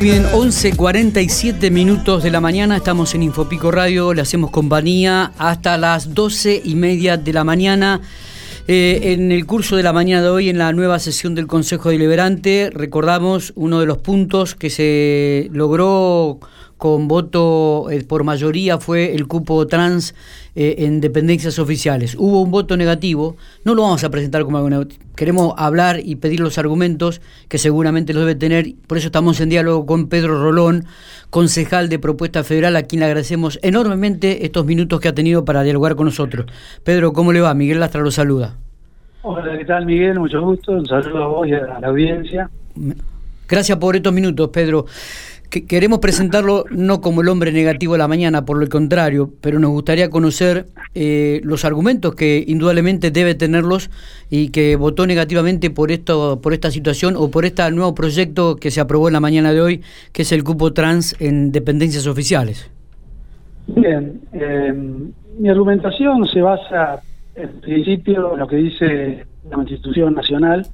Bien, 11.47 minutos de la mañana, estamos en Infopico Radio, le hacemos compañía hasta las 12 y media de la mañana. Eh, en el curso de la mañana de hoy, en la nueva sesión del Consejo Deliberante, recordamos uno de los puntos que se logró con voto eh, por mayoría fue el cupo trans eh, en dependencias oficiales. Hubo un voto negativo, no lo vamos a presentar como algo Queremos hablar y pedir los argumentos que seguramente los debe tener, por eso estamos en diálogo con Pedro Rolón, concejal de Propuesta Federal, a quien le agradecemos enormemente estos minutos que ha tenido para dialogar con nosotros. Pedro, ¿cómo le va? Miguel Lastra lo saluda. Hola, ¿qué tal Miguel? Mucho gusto, un saludo a vos y a la audiencia. Gracias por estos minutos, Pedro queremos presentarlo no como el hombre negativo de la mañana, por lo contrario, pero nos gustaría conocer eh, los argumentos que indudablemente debe tenerlos y que votó negativamente por esto, por esta situación o por este nuevo proyecto que se aprobó en la mañana de hoy, que es el cupo trans en dependencias oficiales. Bien, eh, mi argumentación se basa en principio en lo que dice la Constitución Nacional,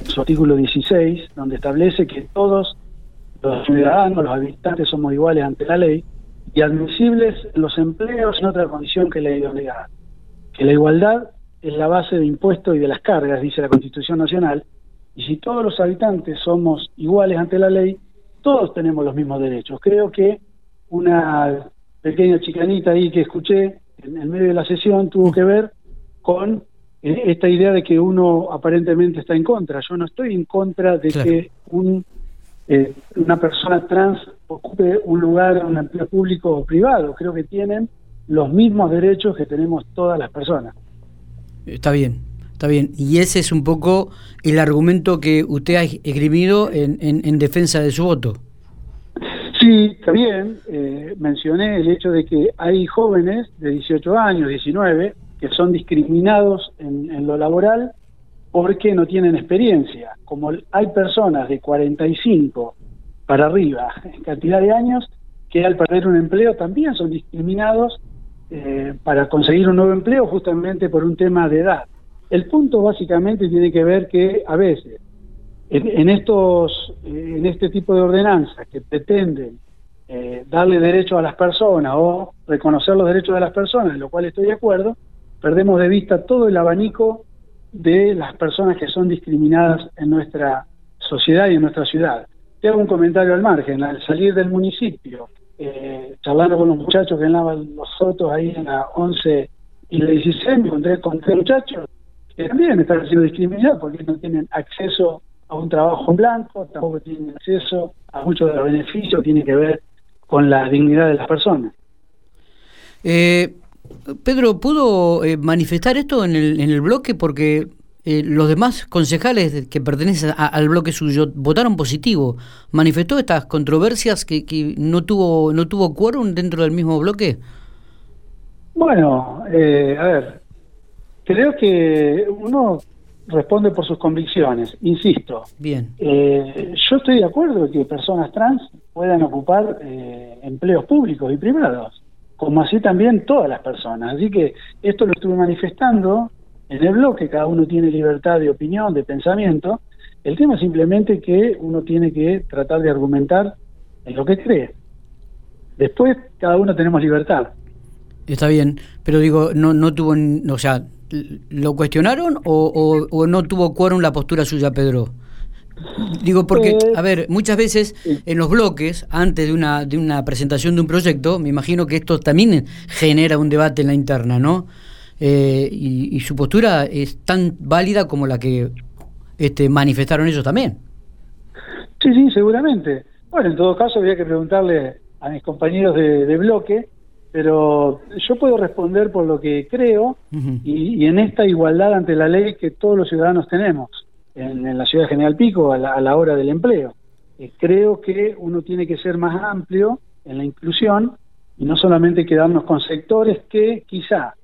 en su artículo 16, donde establece que todos los ciudadanos, los habitantes somos iguales ante la ley y admisibles los empleos en otra condición que la idoneidad. Que la igualdad es la base de impuestos y de las cargas, dice la Constitución Nacional, y si todos los habitantes somos iguales ante la ley, todos tenemos los mismos derechos. Creo que una pequeña chicanita ahí que escuché en, el medio de la sesión tuvo que ver con eh, esta idea de que uno aparentemente está en contra. Yo no estoy en contra de que un eh, una persona trans ocupe un lugar en un empleo público o privado. Creo que tienen los mismos derechos que tenemos todas las personas. Está bien, está bien. Y ese es un poco el argumento que usted ha esgrimido en, en, defensa de su voto. Sí, está bien. Eh, mencioné el hecho de que hay jóvenes de 18 años, 19, que son discriminados en, en lo laboral porque no tienen experiencia. Como hay personas de 45 para arriba en cantidad de años que al perder un empleo también son discriminados eh, para conseguir un nuevo empleo justamente por un tema de edad. El punto básicamente tiene que ver que a veces en, estos en este tipo de ordenanzas que pretenden eh, darle derecho a las personas o reconocer los derechos de las personas, en lo cual estoy de acuerdo, perdemos de vista todo el abanico de las personas que son discriminadas en nuestra sociedad y en nuestra ciudad. Te hago un comentario al margen, al salir del municipio, eh, charlando con los muchachos que andaban los sotos ahí en la 11 y la 16, me encontré con tres muchachos que también están siendo discriminados porque no tienen acceso a un trabajo en blanco, tampoco tienen acceso a muchos de los beneficios que tienen que ver con la dignidad de las personas. Eh, Pedro, ¿pudo eh, manifestar esto en el, en el bloque? Porque eh, los demás concejales que pertenecen al bloque suyo votaron positivo. ¿Manifestó estas controversias que, que no tuvo no tuvo quórum dentro del mismo bloque? Bueno, eh, a ver, creo que uno responde por sus convicciones, insisto. Bien. yo estoy de acuerdo que personas trans puedan ocupar empleos públicos y privados como así también todas las personas. Así que esto lo estuve manifestando en el bloque, cada uno tiene libertad de opinión, de pensamiento. El tema es simplemente que uno tiene que tratar de argumentar en lo que cree. Después, cada uno tenemos libertad. Está bien, pero digo, no, no tuvo, o sea, ¿lo cuestionaron o, o, o no tuvo quórum la postura suya, Pedro? Digo, porque, a ver, muchas veces en los bloques, antes de una, de una presentación de un proyecto, me imagino que esto también genera un debate en la interna, ¿no? Eh, y, su postura es tan válida como la que este, manifestaron ellos también. Sí, sí, seguramente. Bueno, en todo caso habría que preguntarle a mis compañeros de, bloque, pero yo puedo responder por lo que creo y en esta igualdad ante la ley que todos los ciudadanos tenemos en, la ciudad de General Pico a la, hora del empleo. Eh, creo que uno tiene que ser más amplio en la inclusión y no solamente quedarnos con sectores que quizá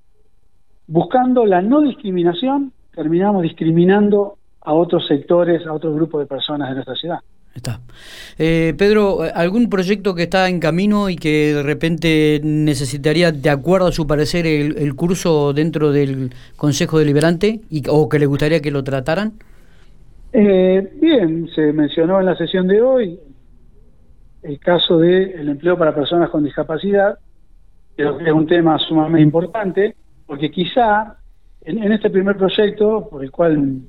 buscando la no discriminación terminamos discriminando a otros sectores, a otros grupos de personas de nuestra ciudad. Está. Eh, Pedro, ¿algún proyecto que está en camino y que de repente necesitaría, de acuerdo a su parecer, el, curso dentro del Consejo Deliberante y, o que le gustaría que lo trataran? Eh, bien, se mencionó en la sesión de hoy el caso del empleo para personas con discapacidad, que es un tema sumamente importante, porque quizá en, este primer proyecto por el cual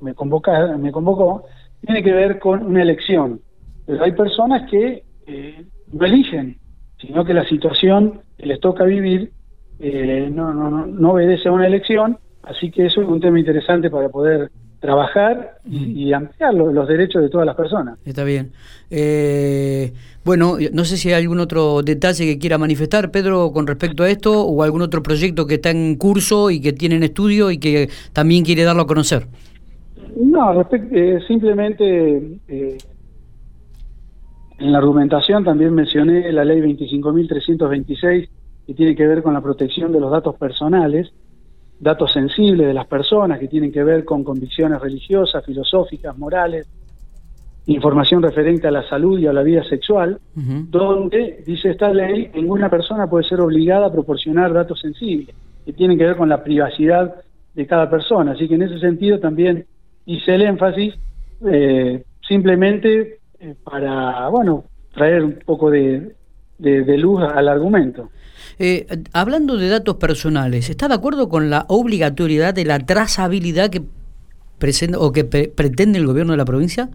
me, convoca, me convocó, tiene que ver con una elección. Pero hay personas que eh, no eligen, sino que la situación que les toca vivir eh, no, no, no obedece a una elección, así que eso es un tema interesante para poder trabajar y, ampliar los, derechos de todas las personas. Está bien. Eh, bueno, no sé si hay algún otro detalle que quiera manifestar, Pedro, con respecto a esto, o algún otro proyecto que está en curso y que tiene en estudio y que también quiere darlo a conocer. No, eh, simplemente eh, en la argumentación también mencioné la ley 25.326 que tiene que ver con la protección de los datos personales datos sensibles de las personas que tienen que ver con convicciones religiosas, filosóficas, morales, información referente a la salud y a la vida sexual, donde, dice esta ley, ninguna persona puede ser obligada a proporcionar datos sensibles, que tienen que ver con la privacidad de cada persona. Así que en ese sentido también hice el énfasis eh, simplemente eh, para, bueno, traer un poco de luz al argumento. Eh, hablando de datos personales, ¿está de acuerdo con la obligatoriedad de la trazabilidad que presenta o que pretende el gobierno de la provincia?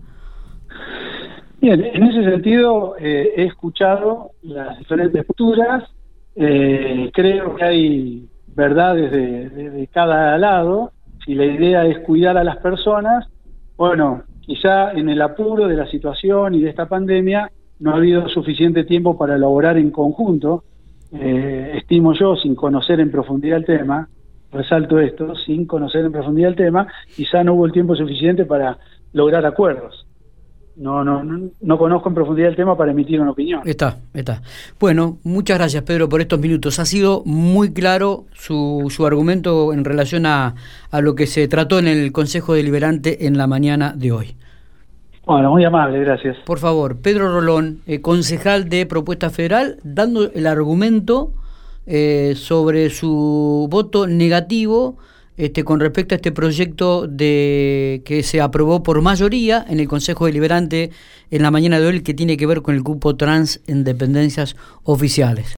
Bien, en ese sentido eh, he escuchado las diferentes posturas, eh, creo que hay verdades de, cada lado, si la idea es cuidar a las personas, bueno, quizá en el apuro de la situación y de esta pandemia no ha habido suficiente tiempo para elaborar en conjunto eh, estimo yo, sin conocer en profundidad el tema, resalto esto, sin conocer en profundidad el tema, quizá no hubo el tiempo suficiente para lograr acuerdos. No, no, no, conozco en profundidad el tema para emitir una opinión. Está, está. Bueno, muchas gracias Pedro por estos minutos. Ha sido muy claro su, su argumento en relación a, a lo que se trató en el Consejo Deliberante en la mañana de hoy. Bueno, muy amable, gracias. Por favor, Pedro Rolón, eh, concejal de Propuesta Federal, dando el argumento eh, sobre su voto negativo este, con respecto a este proyecto de que se aprobó por mayoría en el Consejo Deliberante en la mañana de hoy, que tiene que ver con el cupo trans en dependencias oficiales.